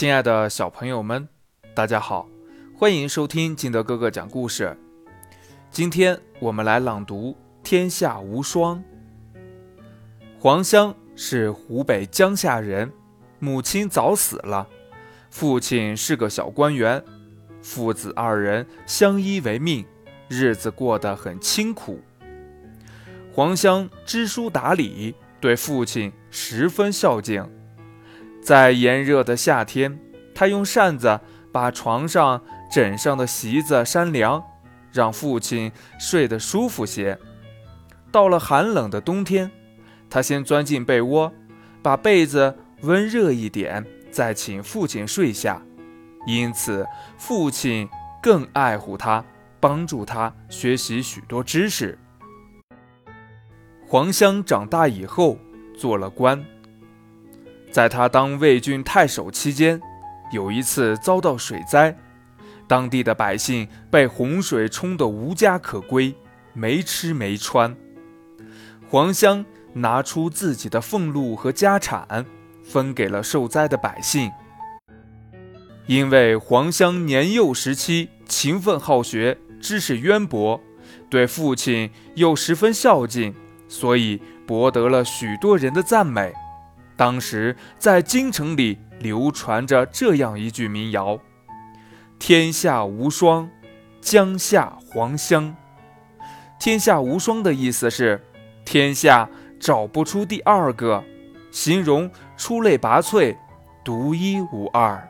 亲爱的小朋友们，大家好，欢迎收听金德哥哥讲故事。今天我们来朗读《天下无双》。黄香是湖北江夏人，母亲早死了，父亲是个小官员，父子二人相依为命，日子过得很清苦。黄香知书达理，对父亲十分孝敬。在炎热的夏天，他用扇子把床上枕上的席子扇凉，让父亲睡得舒服些。到了寒冷的冬天，他先钻进被窝，把被子温热一点，再请父亲睡下。因此，父亲更爱护他，帮助他学习许多知识。黄香长大以后做了官。在他当魏郡太守期间，有一次遭到水灾，当地的百姓被洪水冲得无家可归，没吃没穿。黄香拿出自己的俸禄和家产，分给了受灾的百姓。因为黄香年幼时期勤奋好学，知识渊博，对父亲又十分孝敬，所以博得了许多人的赞美。当时在京城里流传着这样一句民谣：“天下无双，江夏黄香。”天下无双的意思是天下找不出第二个，形容出类拔萃，独一无二。